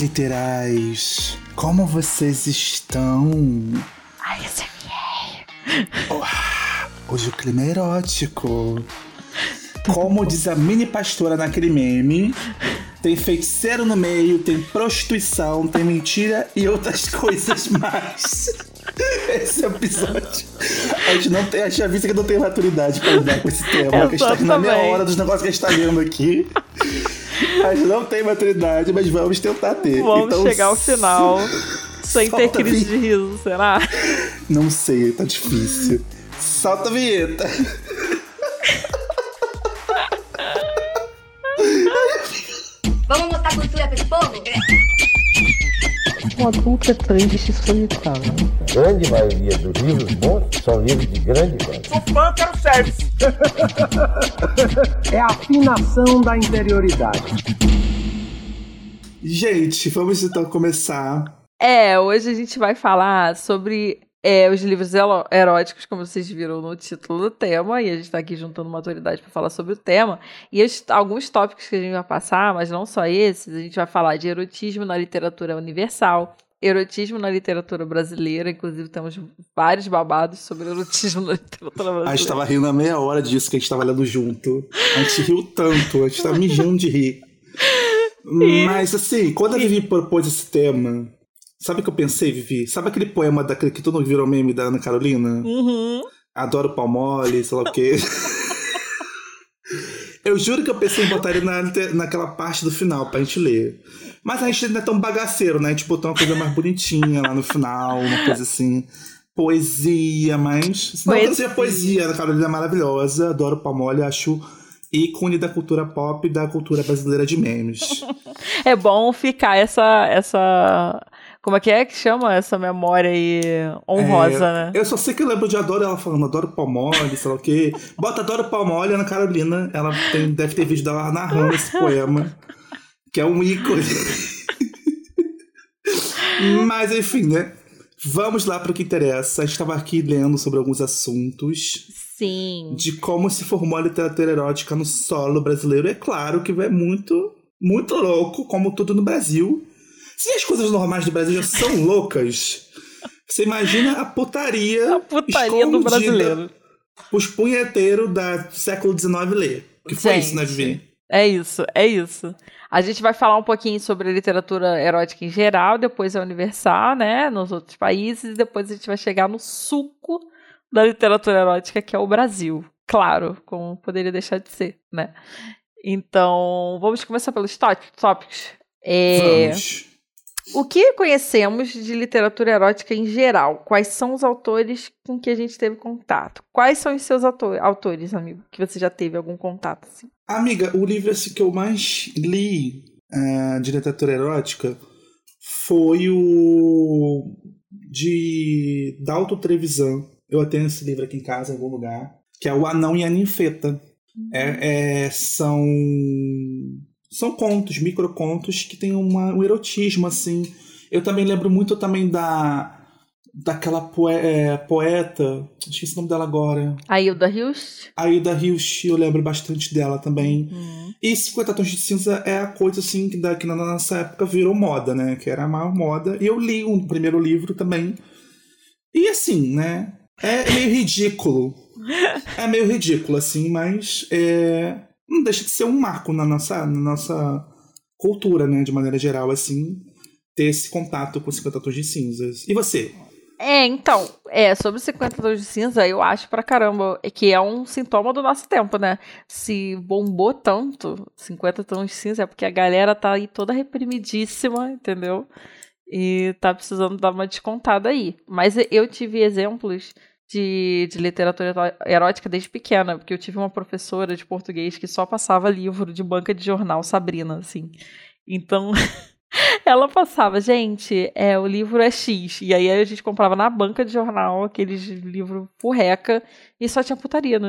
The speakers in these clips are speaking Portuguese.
literais! Como vocês estão? Ai, ASMR. Oh, hoje o clima é erótico. Como diz a mini pastora naquele meme, tem feiticeiro no meio, tem prostituição, tem mentira e outras coisas mais. Esse episódio. A gente não tem, a gente avisa que não tem maturidade pra lidar com esse tema. Que a gente tá aqui na meia hora dos negócios que a gente tá lendo aqui. A gente não tem maturidade, mas vamos tentar ter. Vamos então, chegar ao final sem ter crise de riso, será? Não sei, tá difícil. Solta a vinheta. Um adulto é triste e solitário. grande maioria dos livros bons são livros de grande qualidade. É a afinação da interioridade. Gente, vamos então começar. É, hoje a gente vai falar sobre é, os livros eróticos, como vocês viram no título do tema, e a gente tá aqui juntando uma autoridade para falar sobre o tema. E os- alguns tópicos que a gente vai passar, mas não só esses, a gente vai falar de erotismo na literatura universal, erotismo na literatura brasileira, inclusive temos vários babados sobre erotismo na literatura A brasileira. gente tava rindo a meia hora disso que a gente tava lendo junto. A gente riu tanto, a gente tava mijando de rir. Mas assim, quando a Vivi propôs esse tema, sabe o que eu pensei, Vivi? Sabe aquele poema daquele que todo mundo virou meme da Ana Carolina? Uhum. Adoro pau mole, sei lá o quê. Eu juro que eu pensei em botar ele na, naquela parte do final pra gente ler. Mas a gente não é tão bagaceiro, né? A gente botou uma coisa mais bonitinha lá no final, uma coisa assim. Poesia, mas. Não que não seja poesia, a Carolina é maravilhosa, adoro pau mole, acho ícone da cultura pop e da cultura brasileira de memes. É bom ficar essa, essa. Como é que é que chama essa memória aí honrosa, É, né? Eu só sei que eu lembro de Adoro ela falando, adoro pau mole, sei lá o quê. Bota Adoro pau mole Ana Carolina. Ela tem- deve ter vídeo dela narrando esse poema, que é um ícone. Mas enfim, né? Vamos lá para o que interessa. A gente estava aqui lendo sobre alguns assuntos Sim. de como se formou a literatura erótica no solo brasileiro. É claro que é muito, muito louco, como tudo no Brasil. Se as coisas normais do Brasil já são loucas, você imagina a putaria, A putaria do brasileiro. Os punheteiros da século XIX ler. Que foi Gente. isso, né, Vivi? É isso, é isso. A gente vai falar um pouquinho sobre a literatura erótica em geral, depois a universal, né, nos outros países, e depois a gente vai chegar no suco da literatura erótica, que é o Brasil. Claro, como poderia deixar de ser, né? Então, vamos começar pelos tó- tópicos. É, Vamos. O que conhecemos de literatura erótica em geral? Quais são os autores com que a gente teve contato? Quais são os seus auto- autores, amigo, que você já teve algum contato? Assim? Amiga, o livro assim, que eu mais li ah, de literatura erótica foi o de Dalton Trevisan. Eu tenho esse livro aqui em casa, em algum lugar. Que é O Anão e a Ninfeta. É, é, são são contos, microcontos que tem uma, um erotismo assim. Eu também lembro muito também da daquela poe- é, poeta, esqueci o nome dela agora. A Hilda Hilst? A Ida Hilst, eu lembro bastante dela também. Hum. E 50 Tons de Cinza é a coisa assim que, da, que na nossa época virou moda, né? Que era a maior moda. E eu li o primeiro livro também. E assim, né? É meio ridículo. É meio ridículo, assim, mas é, não deixa de ser um marco na nossa, na nossa cultura, né? De maneira geral, assim, ter esse contato com 50 Tons de Cinzas. E você? É, então, é, sobre 50 tons de cinza, eu acho pra caramba que é um sintoma do nosso tempo, né? Se bombou tanto 50 tons de cinza é porque a galera tá aí toda reprimidíssima, entendeu? E tá precisando dar uma descontada aí. Mas eu tive exemplos de, de literatura erótica desde pequena, porque eu tive uma professora de português que só passava livro de banca de jornal, Sabrina, assim. Então, ela passava, gente, é, o livro é X. E aí a gente comprava na banca de jornal aqueles livros furreca e só tinha putaria. né?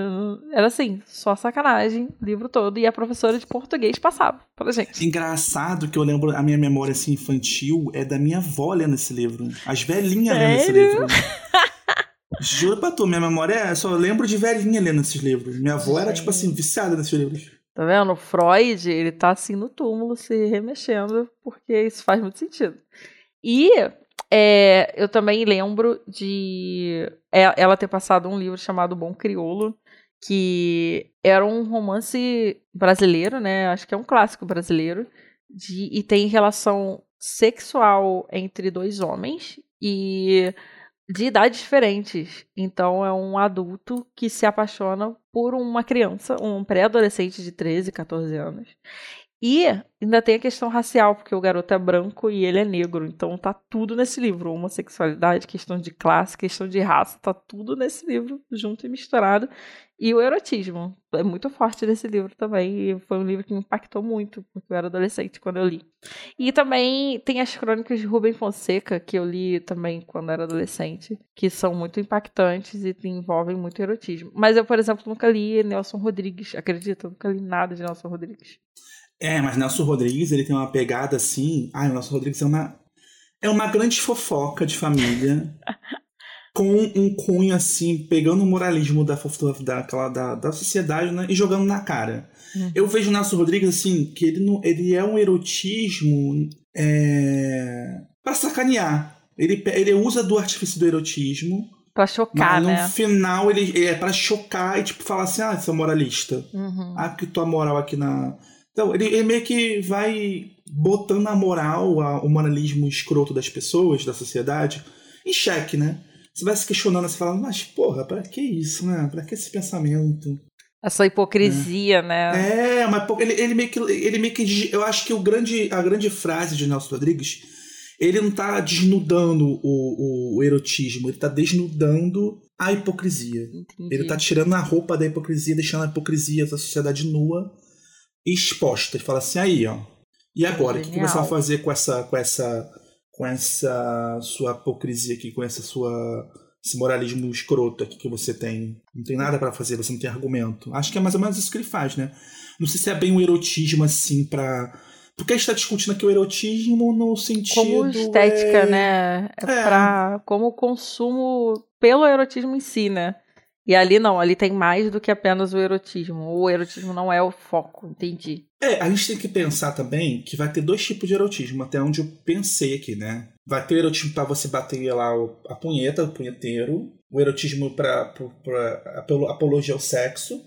Era assim, só sacanagem, livro todo. E a professora de português passava pra gente. Engraçado que eu lembro, a minha memória assim, infantil é da minha avó lendo esse livro. As velhinhas lendo esse livro. Juro pra tu, minha memória é. Só lembro de velhinha lendo esses livros. Minha avó era, tipo assim, viciada nesses livros. Tá vendo? O Freud, ele tá assim no túmulo, se remexendo, porque isso faz muito sentido. E é, eu também lembro de é, ela ter passado um livro chamado Bom Criolo, que era um romance brasileiro, né? Acho que é um clássico brasileiro, de, e tem relação sexual entre dois homens e de idades diferentes. Então é um adulto que se apaixona por uma criança, um pré-adolescente de 13, 14 anos. E ainda tem a questão racial, porque o garoto é branco e ele é negro. Então tá tudo nesse livro. Homossexualidade, questão de classe, questão de raça, tá tudo nesse livro, junto e misturado. E o erotismo é muito forte nesse livro também. E foi um livro que me impactou muito, porque eu era adolescente quando eu li. E também tem as crônicas de Rubem Fonseca, que eu li também quando era adolescente, que são muito impactantes e envolvem muito erotismo. Mas eu, por exemplo, nunca li Nelson Rodrigues. Acredita? Eu nunca li nada de Nelson Rodrigues. É, mas Nelson Rodrigues, ele tem uma pegada assim. Ai, o Nelson Rodrigues é uma. É uma grande fofoca de família. com um cunho assim, pegando o moralismo da, da, da, da sociedade né, e jogando na cara. Uhum. Eu vejo o Nelson Rodrigues assim, que ele, não, ele é um erotismo é, para sacanear. Ele, ele usa do artifício do erotismo. Pra chocar, mas né? no final ele é para chocar e tipo falar assim: ah, seu moralista. Uhum. Ah, que tua moral aqui na. Então, ele, ele meio que vai botando a moral, a, o moralismo escroto das pessoas, da sociedade, em xeque, né? Você vai se questionando, você fala, mas porra, pra que isso, né? Pra que esse pensamento? Essa hipocrisia, é. né? É, mas ele, ele, meio que, ele meio que. Eu acho que o grande, a grande frase de Nelson Rodrigues, ele não tá desnudando o, o erotismo, ele tá desnudando a hipocrisia. Entendi. Ele tá tirando a roupa da hipocrisia, deixando a hipocrisia da sociedade nua exposta. Ele fala assim, aí, ó. E agora, o que, que você vai fazer com essa, com essa, com essa sua hipocrisia aqui, com essa sua esse moralismo escroto aqui que você tem? Não tem nada para fazer, você não tem argumento. Acho que é mais ou menos isso que ele faz, né? Não sei se é bem um erotismo assim para porque a gente está discutindo aqui o erotismo no sentido. Como estética, é... né? É, é. Pra, como consumo pelo erotismo em si, né? E ali não, ali tem mais do que apenas o erotismo. O erotismo não é o foco, entendi. É, a gente tem que pensar também que vai ter dois tipos de erotismo, até onde eu pensei aqui, né? Vai ter o erotismo para você bater lá a punheta, o punheteiro, o erotismo para apologia ao sexo,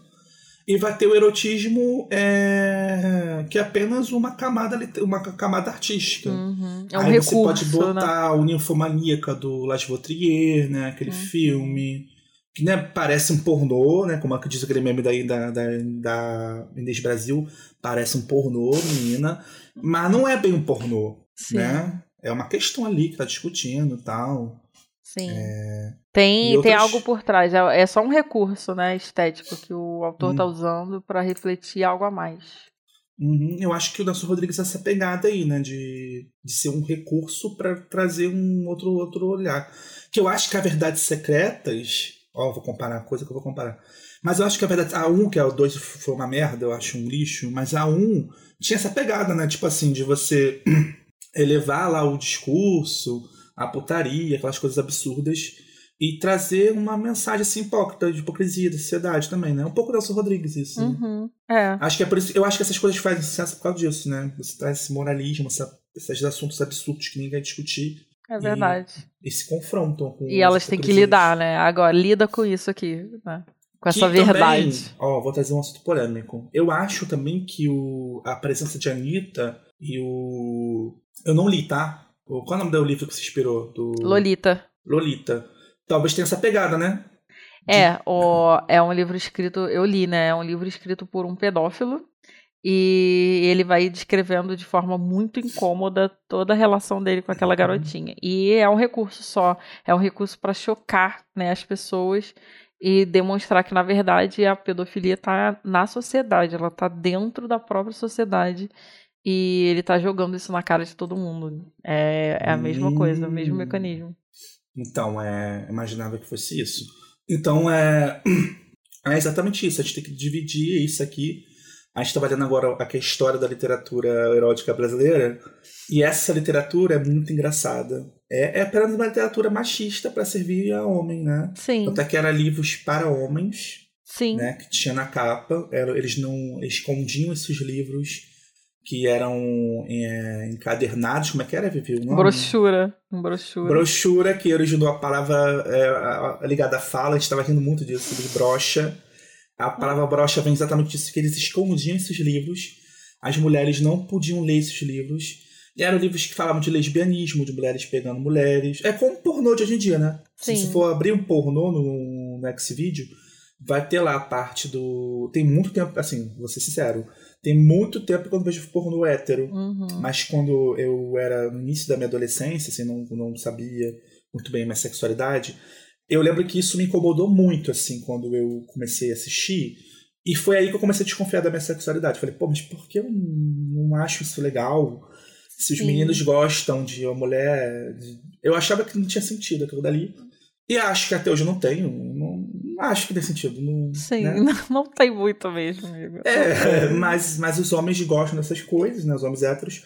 e vai ter o erotismo é, que é apenas uma camada, uma camada artística. Uhum. É um Aí recurso, você pode botar né? o Ninfomaníaca do Las Vautrier, né? Aquele Uhum. filme que né, parece um pornô, né? Como é que diz aquele meme daí da, da, da Inês Brasil, parece um pornô, menina, mas não é bem um pornô, Sim. né? É uma questão ali que tá discutindo e tal. Sim. É, Tem, E tem outras- algo por trás. É, é só um recurso, né, estético que o autor Hum. tá usando para refletir algo a mais. Uhum, eu acho que o Nelson Rodrigues é essa pegada aí, né? De, de ser um recurso para trazer um outro, outro olhar. Que eu acho que a Verdades Secretas. Ó, vou comparar a coisa que eu vou comparar. Mas eu acho que a verdade. A 1, que é o 2, foi uma merda, eu acho um lixo. Mas a 1 tinha essa pegada, né? Tipo assim, de você elevar lá o discurso, a putaria, aquelas coisas absurdas. E trazer uma mensagem assim hipócrita, de hipocrisia da sociedade também, né? Um pouco Nelson Rodrigues, isso. né? Uhum. É. Acho que é por isso. Eu acho que essas coisas fazem sucesso por causa disso, né? Você traz esse moralismo, essa, esses assuntos absurdos que ninguém vai discutir É verdade. e se confrontam com. E, elas as têm que lidar, né? Agora, lida com isso aqui, né? Com essa Que verdade. Também, ó, vou trazer um assunto polêmico. Eu acho também que o, a presença de Anitta e o. Eu não li, tá? Qual é o nome do livro que se inspirou? Do Lolita. Lolita. Talvez tenha essa pegada, né? É, o, é um livro escrito, eu li, né? É um livro escrito por um pedófilo. E ele vai descrevendo de forma muito incômoda toda a relação dele com aquela garotinha. E é um recurso só, é um recurso para chocar né, as pessoas e demonstrar que, na verdade, a pedofilia está na sociedade, ela está dentro da própria sociedade. E ele tá jogando isso na cara de todo mundo. É, é a mesma coisa, o mesmo Hum. mecanismo. Então, é, imaginava que fosse isso. Então, é, é exatamente isso. A gente tem que dividir isso aqui. A gente está vendo agora aqui a história da literatura erótica brasileira. E essa literatura é muito engraçada. É, é apenas uma literatura machista para servir a homem, né? Sim, Até que era livros para homens. Sim. né, que tinha na capa. Era, eles não escondiam esses livros que eram é, encadernados. Como é que era, Vivi? o nome? Brochura. Brochura. Brochura, que originou a palavra é, a- a- ligada à fala. A gente estava rindo muito disso, de brocha. A palavra brocha vem exatamente disso, que eles escondiam esses livros. As mulheres não podiam ler esses livros. E eram livros que falavam de lesbianismo, de mulheres pegando mulheres. É como pornô de hoje em dia, né? Se Sim. você for abrir um pornô no, no Xvideo, vai ter lá a parte do. Tem muito tempo, assim, vou ser sincero. Tem muito tempo que eu não vejo pornô hétero. Uhum. Mas quando eu era no início da minha adolescência, assim, não, não sabia muito bem a minha sexualidade, eu lembro que isso me incomodou muito, assim, quando eu comecei a assistir. E foi aí que eu comecei a desconfiar da minha sexualidade. Falei, pô, mas por que eu não, acho isso legal? Se os Sim. meninos gostam de uma mulher. de- Eu achava que não tinha sentido aquilo dali. E acho que até hoje eu não tenho. Não, não acho que tem sentido. Não, Sim, né? não, não tem muito mesmo, amigo. É, mas, mas os homens gostam dessas coisas, né? Os homens héteros.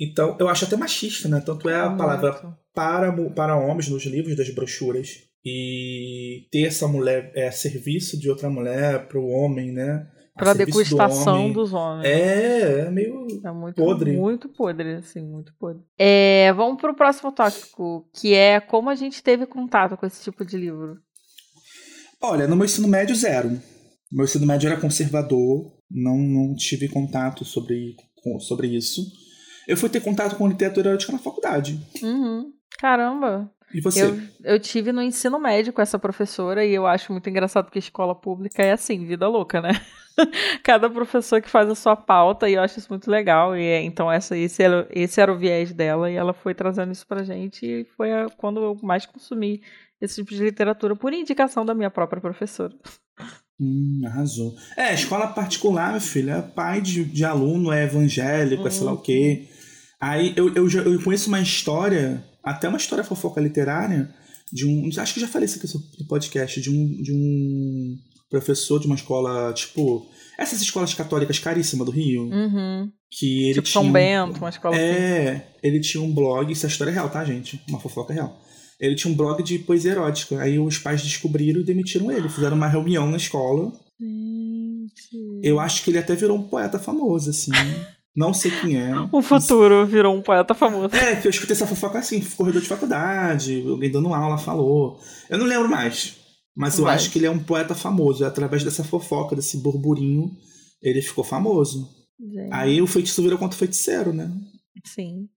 Então, eu acho até machista, né? Tanto é a palavra para, para homens nos livros das brochuras. E ter essa mulher é serviço de outra mulher para o homem, né? A Pra serviço do degustação homem. dos homens. É, é meio. É muito podre. Muito podre, assim, muito podre. É, vamos pro próximo tópico, que é como a gente teve contato com esse tipo de livro. Olha, no meu ensino médio, zero. Meu ensino médio era conservador, não, não tive contato sobre, sobre isso. Eu fui ter contato com literatura erótica na faculdade. Uhum. Caramba. E você? Eu, eu tive no ensino médio com essa professora e eu acho muito engraçado porque escola pública é assim, vida louca, né? Cada professor que faz a sua pauta e eu acho isso muito legal. E então essa, esse, era, esse era o viés dela e ela foi trazendo isso pra gente e foi a- quando eu mais consumi esse tipo de literatura por indicação da minha própria professora. Hum, arrasou. É, escola particular, meu filho, é pai de, de aluno, é evangélico, é sei lá o quê. Aí eu, eu, eu conheço uma história, até uma história fofoca literária, de um. Acho que já falei isso aqui no podcast, de um, de um professor de uma escola, tipo. Essas escolas católicas caríssimas do Rio. Uhum. Que ele Tipo tinha. São Bento, uma escola assim. É, ele tinha um blog, isso é história real, tá, gente? Uma fofoca real. Ele tinha um blog de poesia erótica. Aí os pais descobriram e demitiram ele. Fizeram uma reunião na escola. Gente. Eu acho que ele até virou um poeta famoso, assim. Não sei quem é. O futuro virou um poeta famoso. É, que eu escutei essa fofoca assim, corredor de faculdade, alguém dando aula falou. Eu não lembro mais. Mas eu Vai. acho que ele é um poeta famoso. Através dessa fofoca, desse burburinho, ele ficou famoso. Gente, Aí o feitiço virou contra o feiticeiro, né? Sim.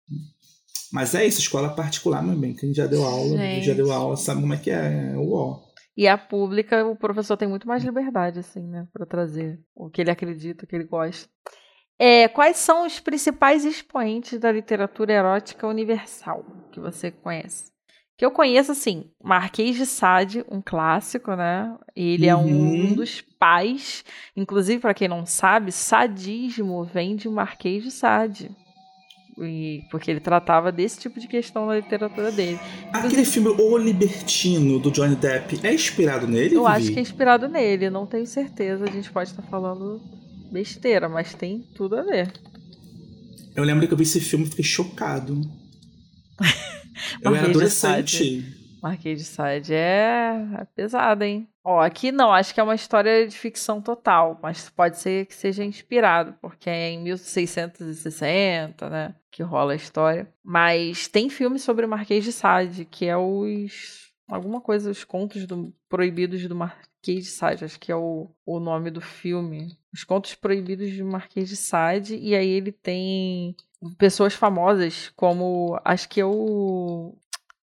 Mas é isso, escola particular, meu bem. Quem já deu aula, Gente. já deu aula, sabe como é que é. É o ó. E a pública, o professor tem muito mais liberdade, assim, né? Pra trazer o que ele acredita, o que ele gosta. É, quais são os principais expoentes da literatura erótica universal que você conhece? Que eu conheço, assim, Marquês de Sade, um clássico, né? Ele é um, Uhum. dos pais. Inclusive, pra quem não sabe, sadismo vem de Marquês de Sade. E, porque ele tratava desse tipo de questão na literatura dele. Aquele filme O Libertino, do Johnny Depp, é inspirado nele? Eu Vivi? acho que é inspirado nele, não tenho certeza. A gente pode estar falando besteira, mas tem tudo a ver. Eu lembro que eu vi esse filme e fiquei chocado. eu era adolescente. Marquês de Sade é, é pesado, hein? Ó, aqui não, acho que é uma história de ficção total, mas pode ser que seja inspirado, porque é em 1660, né, que rola a história. Mas tem filme sobre o Marquês de Sade, que é os alguma coisa, os contos do, proibidos do Marquês de Sade, acho que é o, o nome do filme. Os contos proibidos do Marquês de Sade, e aí ele tem pessoas famosas, como acho que é o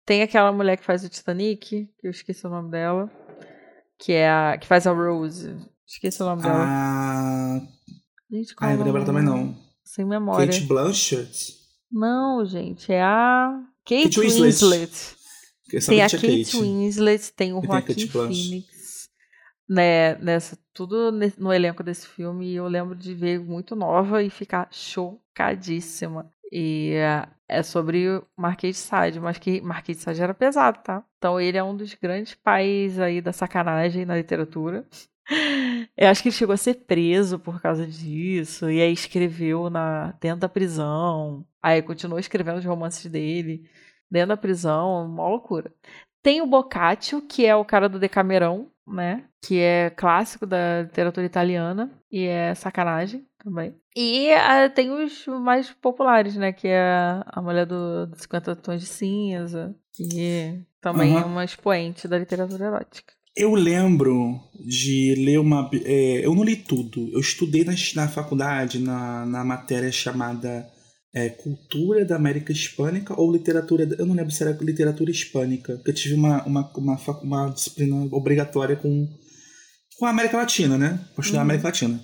tem aquela mulher que faz o Titanic, que eu esqueci o nome dela, que é a que faz a Rose. Esqueci o nome dela. Ah, Gente, qual ai, é vou lembrar também não. Sem memória. Kate Blanchett? Não, gente, é a Kate, Kate Winslet. Winslet. Eu Tem a Kate, tinha Winslet, tem o Joaquin Kate. Phoenix. Né, nessa, tudo no elenco desse filme. E eu lembro de ver muito nova e ficar chocadíssima. E é, é sobre Marquês de Sade, mas que Marquês de Sade era pesado, tá? Então ele é um dos grandes pais aí da sacanagem na literatura. Eu acho que ele chegou a ser preso por causa disso, e aí escreveu na, dentro da prisão. Aí continuou escrevendo os romances dele dentro da prisão, uma loucura. Tem o Boccaccio, que é o cara do Decamerão, né? Que é clássico da literatura italiana e é sacanagem também. E ah, tem os mais populares, né? Que é a mulher do, dos 50 tons de cinza, que também é Aham. uma expoente da literatura erótica. Eu lembro de ler uma. é, eu não li tudo. Eu estudei na, na faculdade, na, na matéria chamada é, Cultura da América Hispânica ou Literatura. Eu não lembro se era Literatura Hispânica. Porque eu tive uma, uma, uma, uma disciplina obrigatória com, com a América Latina, né? Pra estudar a América Latina.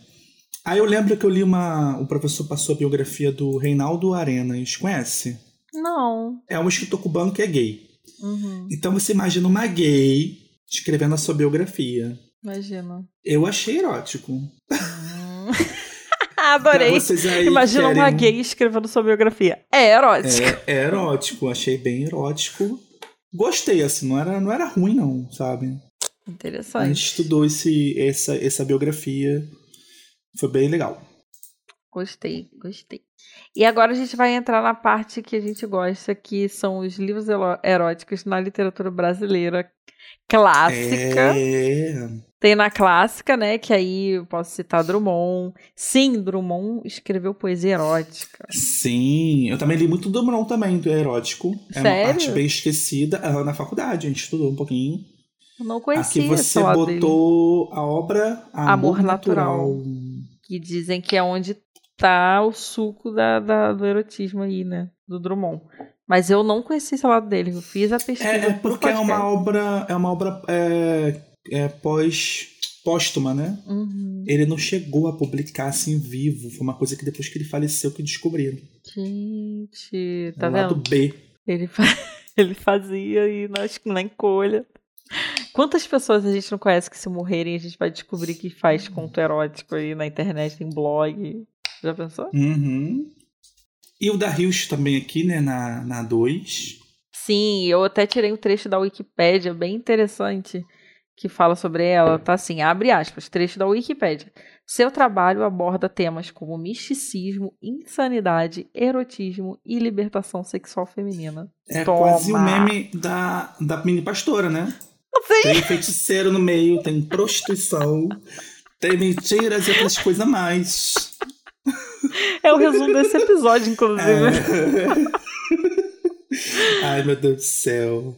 Aí eu lembro que eu li uma. O professor passou a biografia do Reinaldo Arenas. Conhece? Não. É um escritor cubano que é gay. Uhum, Então você imagina uma gay escrevendo a sua biografia. imagina. Eu achei erótico. Hum. Adorei. Aí Imagina querem- uma gay escrevendo sua biografia. É erótico. É, é erótico, achei bem erótico. Gostei, assim, não era, não era ruim, não, sabe? A gente Interessante. estudou esse, essa, essa biografia. Foi bem legal. Gostei, gostei. E agora a gente vai entrar na parte que a gente gosta, que são os livros eróticos na literatura brasileira clássica. É. Tem na clássica, né? Que aí eu posso citar Drummond. Sim, Drummond escreveu poesia erótica. Sim, eu também li muito Bron também, do erótico. É Sério? uma parte bem esquecida. Ah, Na faculdade, a gente estudou um pouquinho. Eu não Aqui conhecia esse você lado dele. botou a obra Amor, Amor Natural. Que dizem que é onde tá o suco da, da- do erotismo aí, né? Do Drummond. Mas eu não conheci esse lado dele. Eu fiz a pesquisa. É, é porque é uma obra, é uma obra é, é pós póstuma, né? Uhum. Ele não chegou a publicar assim vivo. Foi uma coisa que depois que ele faleceu que descobriram. Gente, É tá o lado vendo? B. Ele, fa- ele fazia e nós na encolha. Quantas pessoas a gente não conhece que se morrerem a gente vai descobrir que faz conto erótico aí na internet, tem blog. Já pensou? Uhum. E o da Rios também aqui, né? Na, na 2. Sim, eu até tirei um trecho da Wikipédia bem interessante que fala sobre ela. Tá assim, abre aspas, trecho da Wikipédia. Seu trabalho aborda temas como misticismo, insanidade, erotismo e libertação sexual feminina. É Toma. quase o meme da, da mini pastora, né? Sim. Tem feiticeiro no meio, tem prostituição, tem mentiras e outras coisas a mais. É o resumo desse episódio, inclusive. É. Ai, meu Deus do céu.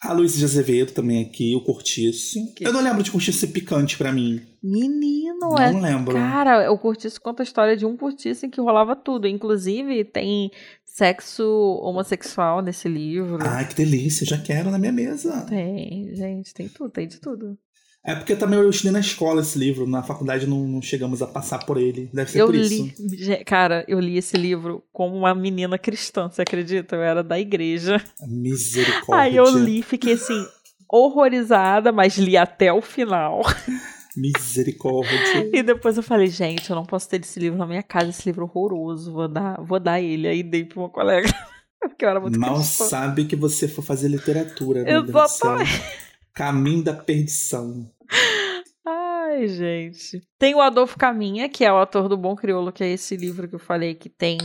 A Luiz de Azevedo também aqui, o Cortiço. Que- Eu não lembro de Cortiço ser picante pra mim. Menino, é Não lembro. Cara, o Curtiço conta a história de um Curtiço em que rolava tudo. Inclusive, tem sexo homossexual nesse livro. Ai, que delícia, já quero na minha mesa. Tem, gente, tem tudo, tem de tudo. É porque também eu estudei na escola esse livro, na faculdade não, não chegamos a passar por ele. Deve ser Eu por li, isso. cara, eu li esse livro como uma menina cristã, você acredita? Eu era da igreja. Misericórdia. Aí eu li, fiquei assim, horrorizada, mas li até o final. Misericórdia. E depois eu falei, gente, eu não posso ter esse livro na minha casa, esse livro horroroso, vou dar, vou dar ele. Aí dei pra uma colega, porque eu era muito Mal cristã. sabe que você for fazer literatura. meu Deus do céu. Caminho da perdição. Ai, gente. Tem o Adolfo Caminha, que é o ator do Bom Crioulo, que é esse livro que eu falei que tem.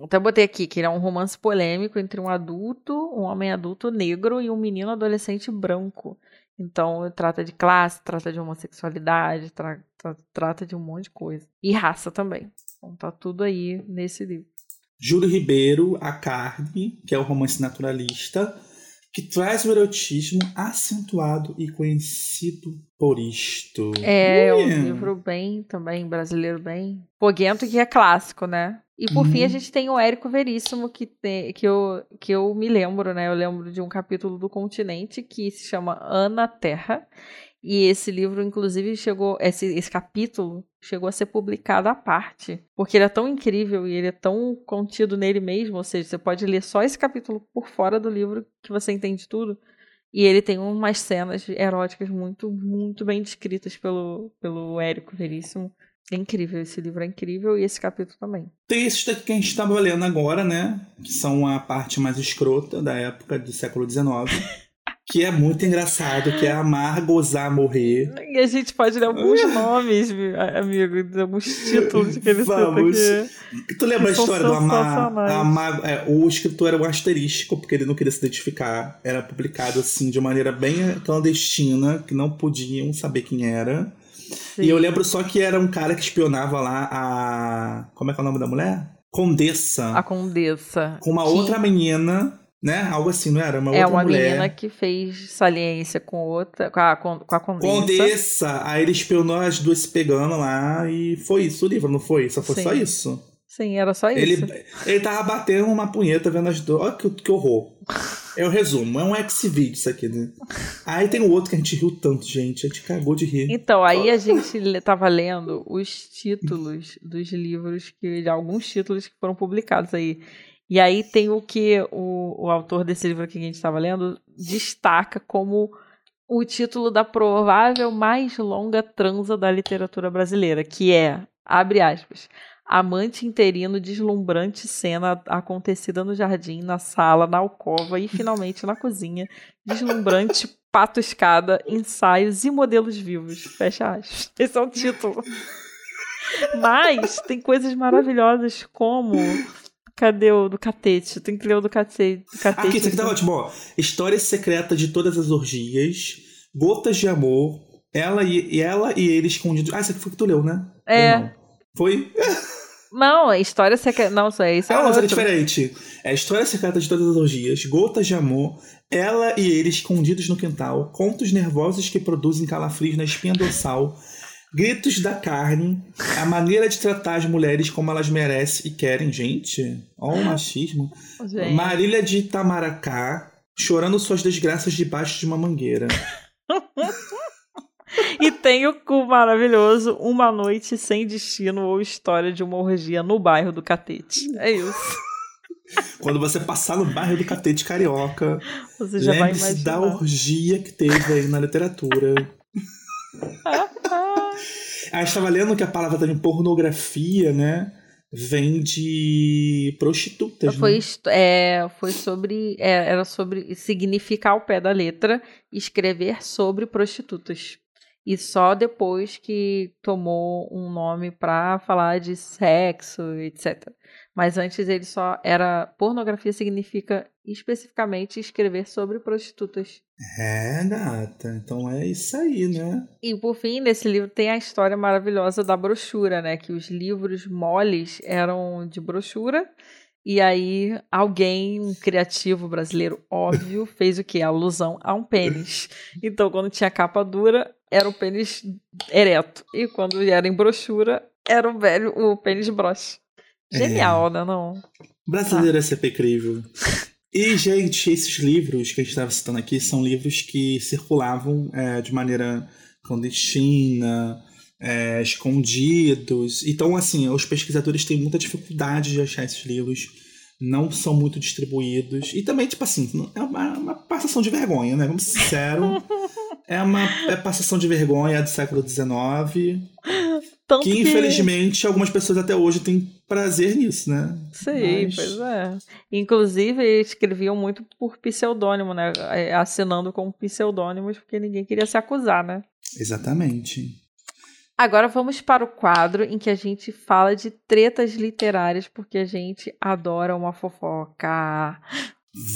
Até botei aqui, que ele é um romance polêmico entre um adulto, um homem adulto negro e um menino adolescente branco. Então, trata de classe, trata de homossexualidade, tra- tra- trata de um monte de coisa. E raça também. Então, tá tudo aí nesse livro. Júlio Ribeiro, A Carne, que é o romance naturalista, que traz o erotismo acentuado e conhecido por isto. É, é um livro bem, também, brasileiro bem foguento, que é clássico, né? E por fim a Uhum. gente tem o Érico Veríssimo, que, tem, que, eu, que eu me lembro, né? Eu lembro de um capítulo do Continente que se chama Ana Terra. E esse livro, inclusive, chegou. Esse, esse capítulo chegou a ser publicado à parte. Porque ele é tão incrível e ele é tão contido nele mesmo. Ou seja, você pode ler só esse capítulo por fora do livro que você entende tudo. E ele tem umas cenas eróticas muito, muito bem descritas pelo, pelo Érico Veríssimo. É incrível, esse livro é incrível e esse capítulo também. Tem esses daqui que a gente estava lendo agora, né? Que são a parte mais escrota da época do século XIX. que é muito engraçado, que é amar, gozar, morrer. E a gente pode ler alguns nomes, amigo, alguns títulos que ele Vamos. aqui. Tu lembra a São história do amar? amar é, o escritor era um asterístico, porque ele não queria se identificar. Era publicado assim, de maneira bem clandestina, que não podiam saber quem era. E eu lembro só que era um cara que espionava lá a. Como é que é o nome da mulher? Condessa. A Condessa. Com uma que outra menina, né? Algo assim, não era? Uma É outra uma mulher. menina que fez saliência com outra, com a, com com a Condessa. Condessa! Aí ele espionou as duas se pegando lá e foi isso o livro, não foi? Só foi Sim. só isso. Sim, era só isso. Ele, ele tava batendo uma punheta vendo as duas. Olha que, que horror. É o resumo, é um ex-vídeo isso aqui, né? Aí tem o outro que a gente riu tanto, gente. A gente cagou de rir. Então, aí a gente tava lendo os títulos dos livros, que de alguns títulos que foram publicados aí. E aí tem o que o, o autor desse livro que a gente estava lendo destaca como o título da provável mais longa transa da literatura brasileira, que é, abre aspas, amante interino deslumbrante cena acontecida no jardim, na sala, na alcova e finalmente na cozinha, deslumbrante pato escada, ensaios e modelos vivos. Fecha aspas. Esse é o título. Mas tem coisas maravilhosas como. Cadê o do Catete? Tem que ler o do Catete. do catete Aqui, isso aqui tá ótimo, ó. História secreta de todas as orgias, gotas de amor, ela e, ela e ele escondidos. Ah, isso aqui foi que tu leu, né? É. Foi? Não, a história secreta. Não, isso é isso é ah, mas é outro. diferente. É história secreta de todas as orgias, gotas de amor, ela e ele escondidos no quintal, contos nervosos que produzem calafrios na espinha dorsal, gritos da carne, a maneira de tratar as mulheres como elas merecem e querem, gente. Ó, o machismo. Gente. Marília de Itamaracá, chorando suas desgraças debaixo de uma mangueira. E tem o cu maravilhoso Uma Noite Sem Destino ou História de uma Orgia no bairro do Catete. É isso. Quando você passar no bairro do Catete Carioca, Você já vai lembre-se da imaginar. orgia que teve aí na literatura. Ah, estava lendo que a palavra também pornografia, né? Vem de prostitutas. Foi, né? é, foi sobre. é, era sobre significar ao pé da letra escrever sobre prostitutas. E só depois que tomou um nome pra falar de sexo, etc. Mas antes ele só era. Pornografia significa especificamente escrever sobre prostitutas. É, gata. Então é isso aí, né? E por fim, nesse livro tem a história maravilhosa da brochura, né? Que os livros moles eram de brochura. E aí, alguém, um criativo brasileiro, óbvio, fez o quê? Alusão a um pênis. Então, quando tinha capa dura, era o pênis ereto. E quando era em brochura, era o velho, o pênis broche. Genial, né? Não? Brasileiro é sempre incrível. E, gente, esses livros que a gente estava citando aqui são livros que circulavam é, de maneira clandestina, é, escondidos. Então, assim, os pesquisadores têm muita dificuldade de achar esses livros, não são muito distribuídos. E também, tipo assim, é uma, uma passação de vergonha, né? Vamos ser sinceros. É uma é passação de vergonha do século XIX, Tanto que infelizmente algumas pessoas até hoje têm prazer nisso, né? Sim, Mas- pois é. Inclusive, escreviam muito por pseudônimo, né? É, Assinando com pseudônimos, porque ninguém queria se acusar, né? Exatamente. Agora vamos para o quadro em que a gente fala de tretas literárias, porque a gente adora uma fofoca.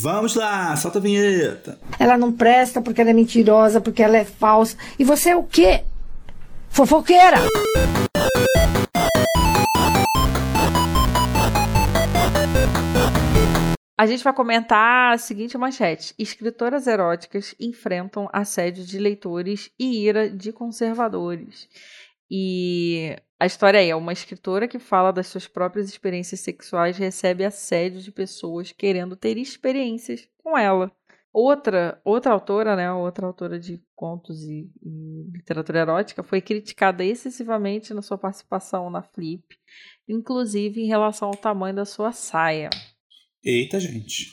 Vamos lá, solta a vinheta. Ela não presta porque ela é mentirosa, porque ela é falsa. E você é o quê? Fofoqueira! A gente vai comentar a seguinte manchete: Escritoras eróticas enfrentam assédio de leitores e ira de conservadores. E a história é: uma escritora que fala das suas próprias experiências sexuais recebe assédio de pessoas querendo ter experiências com ela. Outra, outra autora, né, outra autora de contos e, e literatura erótica, foi criticada excessivamente na sua participação na Flip, inclusive em relação ao tamanho da sua saia. Eita, gente.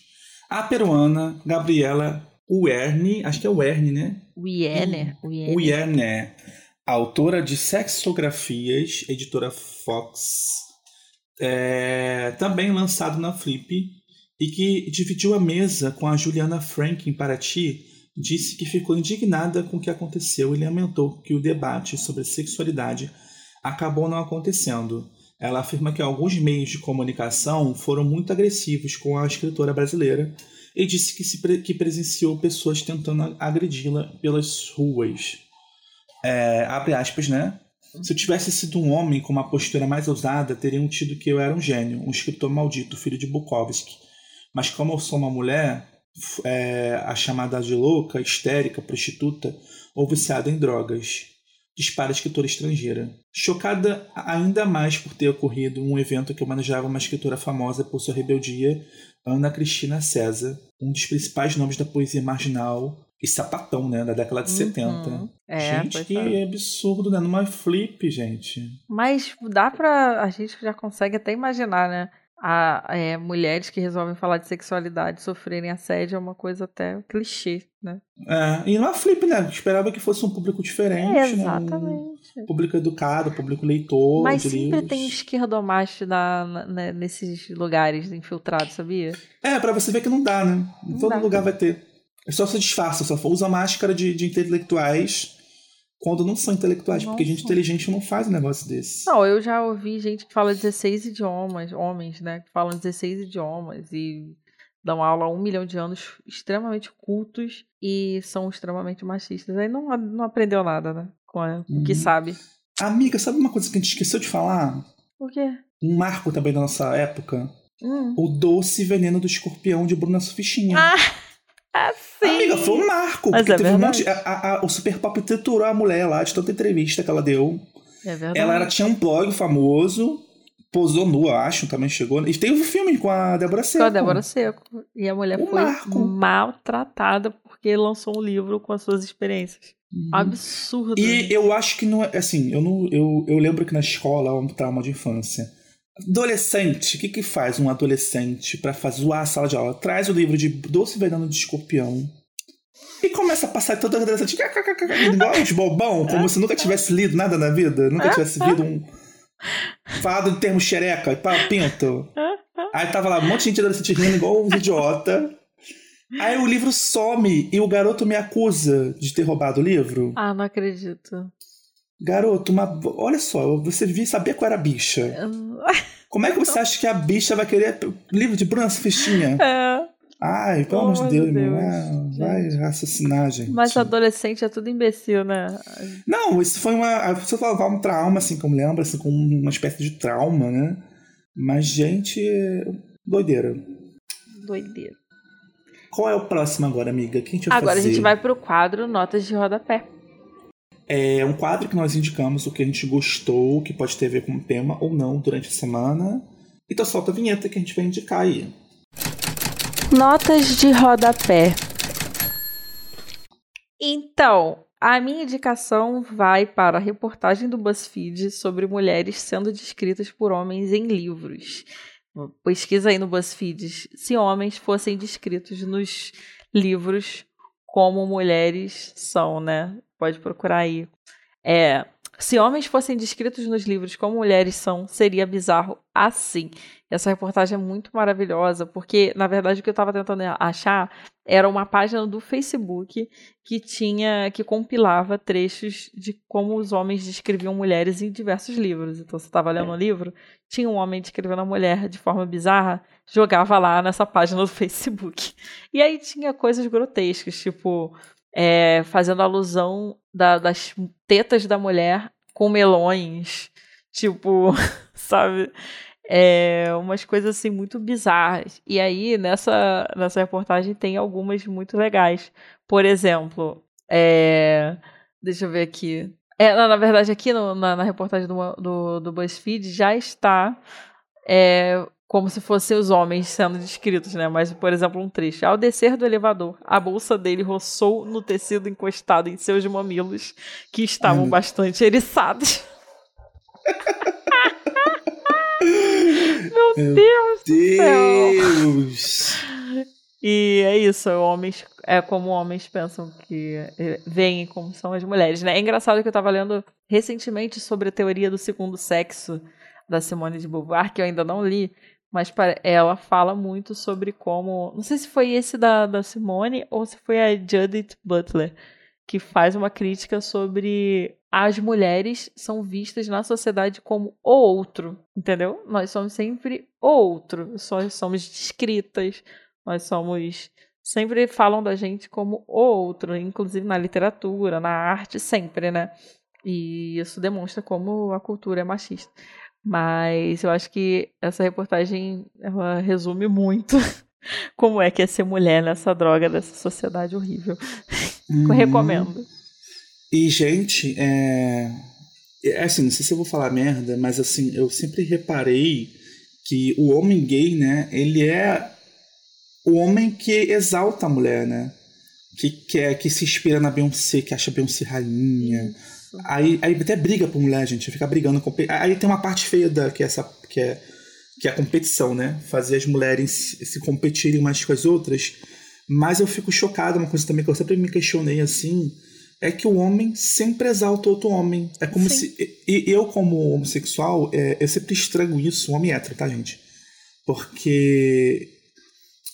A peruana Gabriela Uerne, acho que é Uerne, né? Wiener. Wiener. Uerne, autora de Sexografias, editora Fox, é, também lançado na Flip, e que dividiu a mesa com a Juliana Frank em Paraty disse que ficou indignada com o que aconteceu e lamentou que o debate sobre sexualidade acabou não acontecendo. Ela afirma que alguns meios de comunicação foram muito agressivos com a escritora brasileira e disse que, se, que presenciou pessoas tentando agredi-la pelas ruas. É, abre aspas, né? Se eu tivesse sido um homem com uma postura mais ousada, teriam tido que eu era um gênio, um escritor maldito, filho de Bukowski. Mas como eu sou uma mulher, é, a chamada de louca, histérica, prostituta ou viciada em drogas, dispara a escritora estrangeira. Chocada ainda mais por ter ocorrido um evento que homenageava uma escritora famosa por sua rebeldia, Ana Cristina César, um dos principais nomes da poesia marginal e sapatão, né? Da década de uhum. 70. É, gente, que é. absurdo, né? Numa flip, gente. Mas dá pra. A gente já consegue até imaginar, né? A, é, mulheres que resolvem falar de sexualidade sofrerem assédio é uma coisa até clichê, né? É, e numa flip, né? Esperava que fosse um público diferente. É, exatamente. Né? Um público educado, público leitor. Mas sempre livros. tem esquerdomacho na, na, né, nesses lugares infiltrados, sabia? É, pra você ver que não dá, né? Em todo dá. lugar vai ter. É só se disfarça, só usa máscara de, de intelectuais quando não são intelectuais, Nossa. porque gente inteligente não faz um negócio desse. Não, eu já ouvi gente que fala 16 idiomas, homens, né, que falam 16 idiomas e dão aula há um milhão de anos, extremamente cultos e são extremamente machistas. Aí não, não aprendeu nada, né, com o que uhum. sabe. Amiga, sabe uma coisa que a gente esqueceu de falar? O quê? Um marco também da nossa época. Hum. O doce veneno do escorpião de Bruna Sufistinha. Ah! Assim. Amiga, foi um marco. Mas é teve verdade. um monte. A, a, o Super Pop triturou a mulher lá de tanta entrevista que ela deu. É verdade. Ela era, tinha um blog famoso, posou nua, acho, também chegou. E teve um filme com a Débora Seco. Com a Débora Seco. E a mulher foi marco. maltratada porque lançou um livro com as suas experiências. Uhum. Absurdo. E eu acho que não é. Assim, eu, não, eu, eu lembro que na escola é um trauma de infância Adolescente, o que, que faz um adolescente para zoar a sala de aula? Traz o livro de Doce Veneno de Escorpião e começa a passar toda a adolescente igual de bobão, como se nunca tivesse lido nada na vida, nunca tivesse lido um. Falado em termos xereca, pá, pinto. Aí tava lá um monte de gente adolescente rindo igual uns idiota. Aí o livro some e o garoto me acusa de ter roubado o livro. Ah, não acredito. Garoto, uma... olha só, você devia saber qual era a bicha. Como é que você acha que a bicha vai querer livro de Bruna Festinha? É. Ai, pelo amor de Deus, Deus ah, vai raciocinar, gente. Mas adolescente é tudo imbecil, né? Não, isso foi uma. Você falava um trauma, assim, como lembra, assim, como uma espécie de trauma, né? Mas, gente, doideira. Doideira. Qual é o próximo agora, amiga? Quem vai Agora fazer? a gente vai pro quadro Notas de Rodapé. É um quadro que nós indicamos o que a gente gostou, que pode ter a ver com o tema ou não durante a semana. Então solta a vinheta que a gente vai indicar aí. Notas de rodapé. Então, a minha indicação vai para a reportagem do BuzzFeed sobre mulheres sendo descritas por homens em livros. Pesquisa aí no BuzzFeed se homens fossem descritos nos livros como mulheres são, né? Pode procurar aí. É, se homens fossem descritos nos livros como mulheres são, seria bizarro assim. Essa reportagem é muito maravilhosa, porque, na verdade, o que eu estava tentando achar era uma página do Facebook que tinha, que compilava trechos de como os homens descreviam mulheres em diversos livros. Então, você estava lendo um livro, tinha um homem descrevendo a mulher de forma bizarra, jogava lá nessa página do Facebook. E aí tinha coisas grotescas, tipo é, fazendo alusão da, das tetas da mulher com melões, tipo, sabe? É, umas coisas assim muito bizarras. E aí, nessa, nessa reportagem, tem algumas muito legais. Por exemplo, é, deixa eu ver aqui. É, na, verdade, aqui no, na, na, reportagem do, do, do BuzzFeed já está é, como se fossem os homens sendo descritos, né? Mas, por exemplo, um trecho. Ao descer do elevador, a bolsa dele roçou no tecido encostado em seus mamilos, que estavam Ai, bastante eriçados. Meu, Meu Deus, Deus! E é isso, homens, é como homens pensam que é, veem como são as mulheres, né? É engraçado que eu estava lendo recentemente sobre a teoria do segundo sexo da Simone de Beauvoir, que eu ainda não li, Mas ela fala muito sobre como. Não sei se foi esse da, da Simone ou se foi a Judith Butler, que faz uma crítica sobre as mulheres são vistas na sociedade como o outro, entendeu? Nós somos sempre o outro, somos descritas, nós somos. Sempre falam da gente como o outro, inclusive na literatura, na arte, sempre, né? E isso demonstra como a cultura é machista. Mas eu acho que essa reportagem resume muito como é que é ser mulher nessa droga dessa sociedade horrível. Uhum. Recomendo. E, gente, é... é. Assim, não sei se eu vou falar merda, mas assim, eu sempre reparei que o homem gay, né, ele é o homem que exalta a mulher, né? Que, quer que se inspira na Beyoncé, que acha a Beyoncé rainha. Aí, aí até briga por mulher, gente. Fica brigando. Aí tem uma parte feia da, que, é essa, que, é, que é a competição, né? Fazer as mulheres se, se competirem umas com as outras. Mas eu fico chocado, uma coisa também que eu sempre me questionei assim, é que o homem sempre exalta outro homem. É como Sim. se. E eu, como homossexual, é, eu sempre estranho isso, um homem hétero, tá, gente? Porque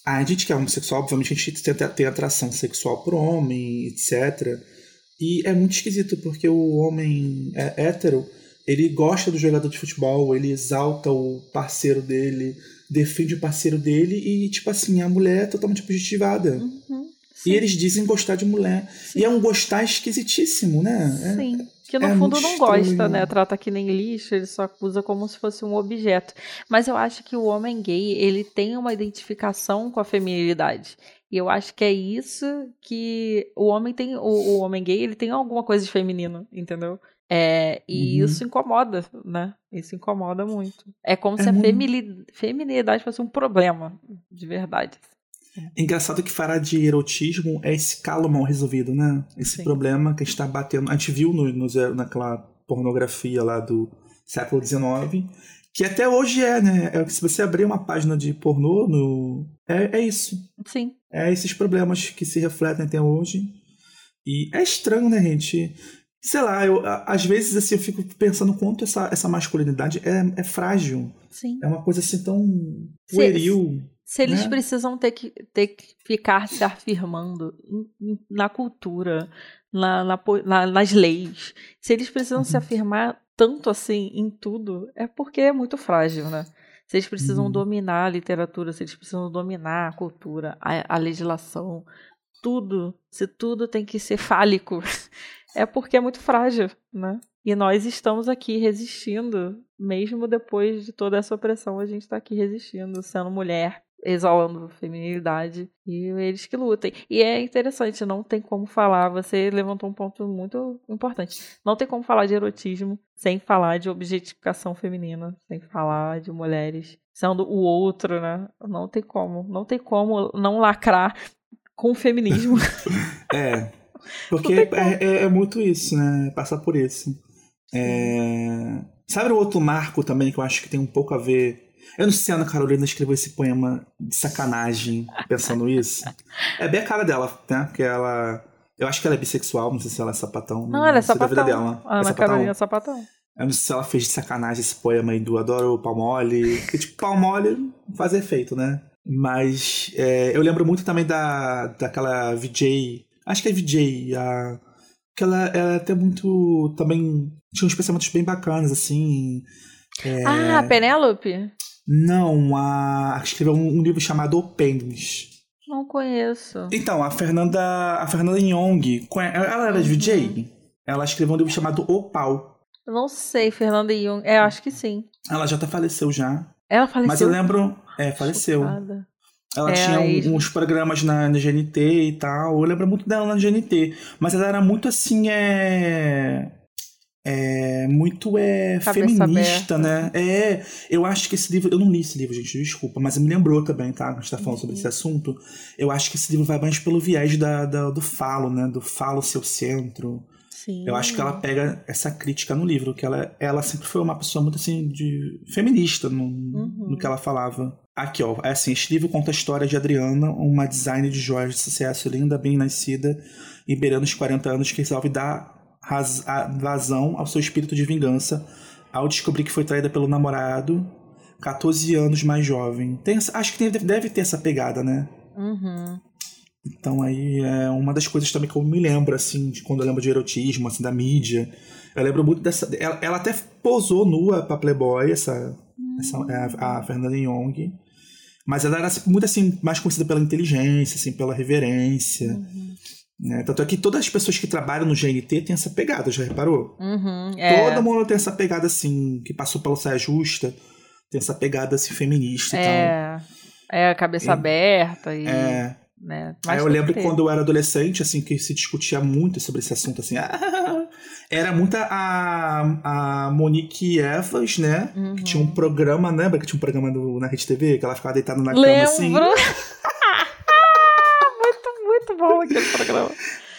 a gente que é homossexual, obviamente a gente tem, tem atração sexual por homem, etc. E é muito esquisito, porque o homem é hétero, ele gosta do jogador de futebol, ele exalta o parceiro dele, defende o parceiro dele, e, tipo assim, a mulher é totalmente objetivada. Uhum, e eles dizem gostar de mulher. Sim. E é um gostar esquisitíssimo, né? É, sim. Que no é fundo não gosta, né? Trata que nem lixo, ele só acusa como se fosse um objeto. Mas eu acho que o homem gay, ele tem uma identificação com a feminilidade. E eu acho que é isso que o homem tem, o, o homem gay, ele tem alguma coisa de feminino, entendeu? É, e uhum. isso incomoda, né? Isso incomoda muito. É como é se a muito... feminilidade fosse um problema, de verdade. É engraçado que falar de erotismo é esse calo mal resolvido, né? Esse Sim. problema que a gente tá batendo. A gente viu no, no, naquela pornografia lá do século XIX, que até hoje é, né? É, se você abrir uma página de pornô, no... é, é isso. Sim. É esses problemas que se refletem até hoje. E é estranho, né, gente? Sei lá, eu, às vezes assim, eu fico pensando quanto essa, essa masculinidade é, é frágil. Sim. É uma coisa assim tão pueril. Se, eles né? precisam ter que, ter que ficar se afirmando na cultura, na, na, na, nas leis, se eles precisam uhum. se afirmar tanto assim em tudo, é porque é muito frágil, né? Se eles precisam uhum. dominar a literatura, se eles precisam dominar a cultura, a, a legislação, tudo, se tudo tem que ser fálico, é porque é muito frágil, né? E nós estamos aqui resistindo, mesmo depois de toda essa opressão, a gente está aqui resistindo, sendo mulher, exalando feminilidade e eles que lutem. E é interessante, não tem como falar, você levantou um ponto muito importante. Não tem como falar de erotismo sem falar de objetificação feminina, sem falar de mulheres sendo o outro, né? Não tem como, não tem como não lacrar com o feminismo. é. Porque é, é, é, muito isso, né? Passar por isso. É... Sabe o outro marco também que eu acho que tem um pouco a ver eu não sei se a Ana Carolina escreveu esse poema de sacanagem, pensando isso. É bem a cara dela, né? Porque ela. Eu acho que ela é bissexual, não sei se ela é sapatão. Não, ela é sapatão. Dela. A Ana é Carolina é sapatão. Eu não sei se ela fez de sacanagem esse poema aí do Adoro Palmole. Porque, tipo, Palmole faz efeito, né? Mas é, eu lembro muito também da, daquela VJ. Acho que é VJ, a. Que ela, ela é até muito. Também tinha uns pensamentos bem bacanas, assim. É... Ah, Penélope? Não, a. Escreveu um, um livro chamado Opens. Não conheço. Então, a Fernanda. A Fernanda Young. Ela era uhum. DJ? Ela escreveu um livro chamado O Pau. não sei, Fernanda Young. É, acho que sim. Ela já até faleceu já. Ela faleceu? Mas eu lembro. É, faleceu. Ela é, tinha um, uns programas na, na, GNT e tal. Eu lembro muito dela na GNT. Mas ela era muito assim, é é muito é feminista, aberta. né? É, eu acho que esse livro, eu não li esse livro, gente, desculpa, mas me lembrou também, tá? A gente tá falando uhum. sobre esse assunto. Eu acho que esse livro vai mais pelo viés da, da, do falo, né? Do falo seu centro. Sim. Eu acho que ela pega essa crítica no livro, que ela, ela sempre foi uma pessoa muito assim de feminista no, uhum. no que ela falava. Aqui, ó, é assim, este livro conta a história de Adriana, uma designer de joias de sucesso linda, bem nascida, e beirando os 40 anos, que resolve dar vazão ao seu espírito de vingança ao descobrir que foi traída pelo namorado, 14 anos mais jovem. Tem, acho que tem- deve ter essa pegada, né? Uhum. Então aí é uma das coisas também que eu me lembro, assim, de quando eu lembro de erotismo, assim, da mídia. Eu lembro muito dessa. Ela, ela até posou nua pra Playboy, essa. essa é a, a Fernanda Young. Mas ela era assim, muito assim, mais conhecida pela inteligência, assim, pela reverência. Né? Tanto é que todas as pessoas que trabalham no GNT têm essa pegada, já reparou? Uhum. É. Todo mundo tem essa pegada assim, que passou pela saia justa, tem essa pegada assim, feminista É. É, a cabeça E- aberta e. É. Né? Aí eu lembro que quando eu era adolescente, assim, que se discutia muito sobre esse assunto, assim. era muita a, a Monique Evas, né? Uhum. Que tinha um programa, lembra que tinha um programa do, na Rede TV, que ela ficava deitada na cama Lembro! assim. Programa.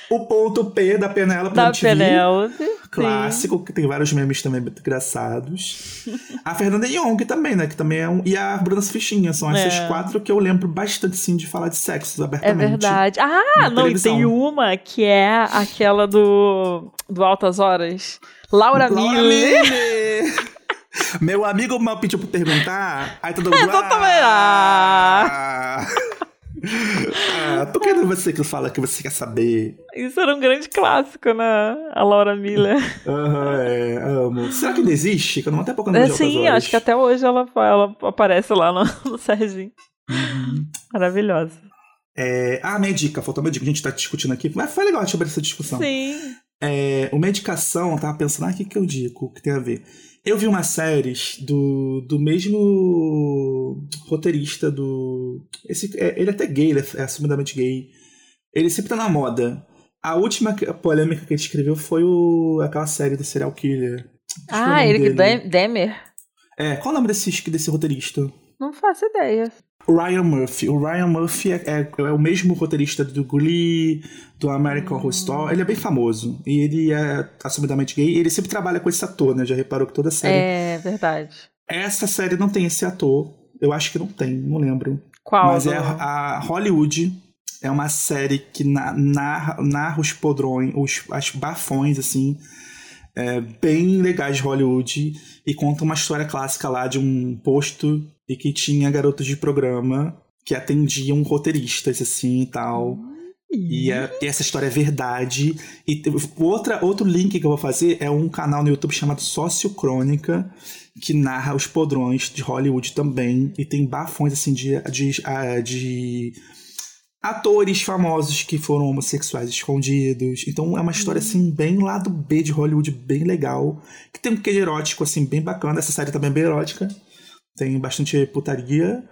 O ponto P da Penélope Da. Penélope. sim. Clássico, que tem vários memes também muito engraçados. a Fernanda Young também, né? Que também é um. E a Bruna Fichinha. São essas É. quatro que eu lembro bastante, sim, de falar de sexo É abertamente. verdade. Ah, não, e televisão. tem uma que é aquela do, do Altas Horas. Laura, Laura Miller. Miller! Meu amigo mal pediu pra perguntar. Aí todo mundo. Exatamente. Ah! Ah, por que não é você que fala que você quer saber? Isso era um grande clássico, né? A Laura Miller. Aham, é, amo. Será que ainda existe? Que eu não até pouco não É, sim, acho que até hoje ela, ela aparece lá no, no Serginho. Uhum. Maravilhosa. É, ah, minha dica, faltou uma dica. A gente tá discutindo aqui. Mas foi legal sobre essa discussão. Sim. É, o medicação, eu tava pensando, ah, o que, que eu digo? O que tem a ver? Eu vi umas séries do, do mesmo roteirista do. Esse, é, ele é até gay, ele é, assumidamente gay. Ele sempre tá na moda. A última que- polêmica que ele escreveu foi o, aquela série do serial killer. Que é Ah, Eric dele. Dem- Demer? É, qual é o nome desse, desse roteirista? Não faço ideia. Ryan Murphy. O Ryan Murphy é, é- é o mesmo roteirista do Glee, do American Horror Story. Ele é bem famoso. E ele é assumidamente gay. E ele sempre trabalha com esse ator, né? Já reparou que toda série. É verdade. Essa série não tem esse ator. Eu acho que não tem, não lembro. Qual? Mas é a, a Hollywood. É uma série que na- narra, narra os podrões, os, as bafões, assim, é, bem legais de Hollywood. E conta uma história clássica lá de um posto e que tinha garotos de programa que atendiam roteiristas, assim, e tal. E, é- e essa história é verdade. E outra, outro link que eu vou fazer é um canal no YouTube chamado Sócio Crônica, que narra os podrões de Hollywood também. E tem bafões assim de, de, de atores famosos que foram homossexuais escondidos. Então é uma história assim, bem lado B de Hollywood, bem legal. Que tem um queijo erótico, assim, bem bacana. Essa série também é bem erótica. Tem bastante putaria,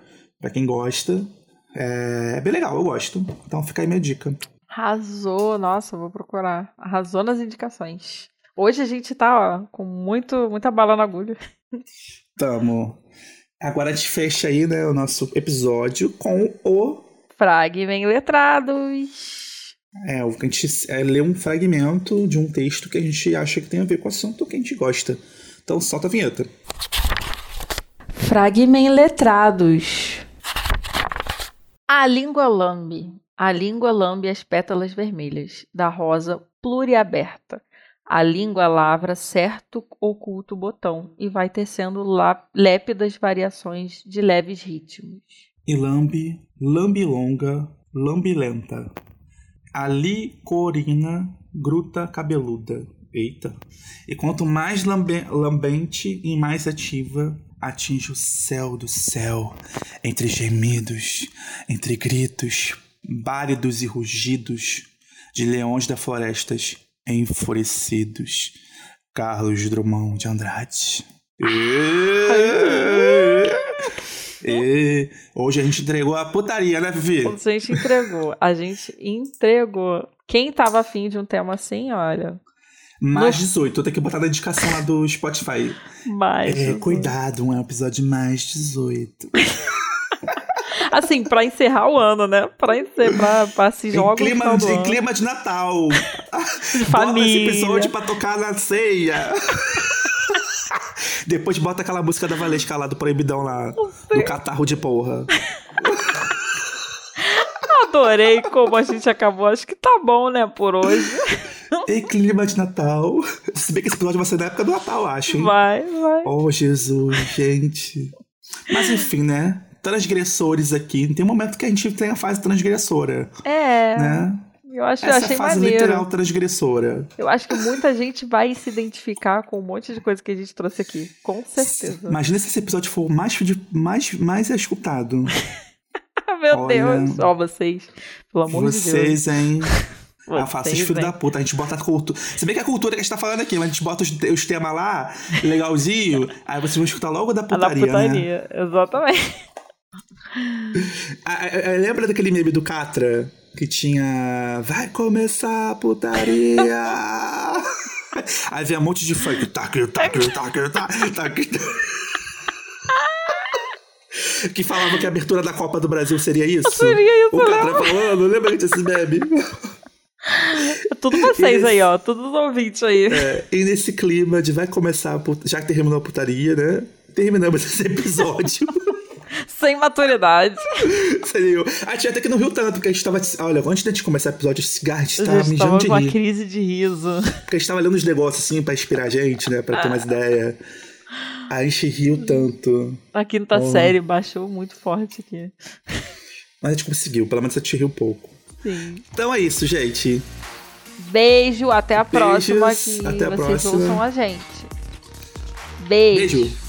pra quem gosta. É, é bem legal, eu gosto. Então fica aí minha dica. Arrasou, nossa, vou procurar. Arrasou nas indicações. Hoje a gente tá ó, com muito, muita bala na agulha. Tamo. Agora a gente fecha aí, né, o nosso episódio com o. Fragment letrados. É, o que a gente é, lê um fragmento de um texto que a gente acha que tem a ver com o assunto que a gente gosta. Então solta a vinheta. Fragment letrados. A língua lambe. A língua lambe as pétalas vermelhas da rosa pluriaberta. A língua lavra certo oculto botão e vai tecendo lá- lépidas variações de leves ritmos. E lambe, lambe longa, lambe lenta. Ali corina, gruta cabeluda. Eita. E quanto mais lambe- lambente e mais ativa, atinge o céu do céu, entre gemidos, entre gritos, báridos e rugidos de leões da florestas enfurecidos. Carlos Drummond de Andrade. E... E... Hoje a gente entregou a putaria, né, Vivi? A gente entregou. A gente entregou. Quem tava afim de um tema assim, olha. Mais 18. Eu tenho que botar na indicação lá do Spotify. Mais. É, cuidado, um episódio mais 18. Assim, pra encerrar o ano, né? Pra, encer, pra, se Em jogar no clima, de, em clima de Natal. De Bota esse família. episódio pra tocar na ceia. Depois bota aquela música da Valesca lá do Proibidão lá. Do catarro de porra. Adorei como a gente acabou. Acho que tá bom, né, por hoje. Em clima de Natal. Se bem que esse episódio vai ser na época do Natal, acho, hein? Vai, vai. Oh, Jesus, gente. Mas enfim, né? Transgressores aqui. Tem um momento que a gente tem a fase transgressora, É, né? eu acho, eu Essa é achei a fase maneiro. literal transgressora. Eu acho que muita gente vai se identificar com um monte de coisa que a gente trouxe aqui. Com certeza. Imagina se esse episódio for o mais, mais, mais escutado. Meu Olha, Deus. Ó, vocês. Pelo amor de Deus. Vocês, hein? Vocês, Ah, faça filho hein? da puta. A gente bota a cultura. Se bem que a cultura que a gente tá falando aqui, mas a gente bota os, os temas lá, legalzinho, aí vocês vão escutar logo da A da putaria, né? putaria. Exatamente. Ah, ah, ah, lembra daquele meme do Catra? Que tinha. Vai começar a putaria! Aí vem um monte de funk. Tac, tac, tac, tac, tac. Que falava que a abertura da Copa do Brasil seria isso? Seria isso, O Catra falando, lembra desse meme? Tudo vocês Esse- aí, ó. Todos os ouvintes aí. É, e nesse clima de vai começar, put- já que terminou a putaria, né? Terminamos esse episódio. Sem maturidade. Sério. A gente até que não riu tanto, porque a gente tava. Olha, antes de gente começar o episódio, esse cigarro, a gente tava mijando tava de com uma rir. crise de riso. Porque a gente tava lendo uns negócios assim pra inspirar a gente, né? Pra ter mais ideia. A gente riu tanto. A quinta Oh. série baixou muito forte aqui. Mas a gente conseguiu, pelo menos a gente riu um pouco. Sim. Então é isso, gente. Beijo, até a próxima. Beijos, Que até a vocês próxima. ouçam a gente. Beijo. Beijo.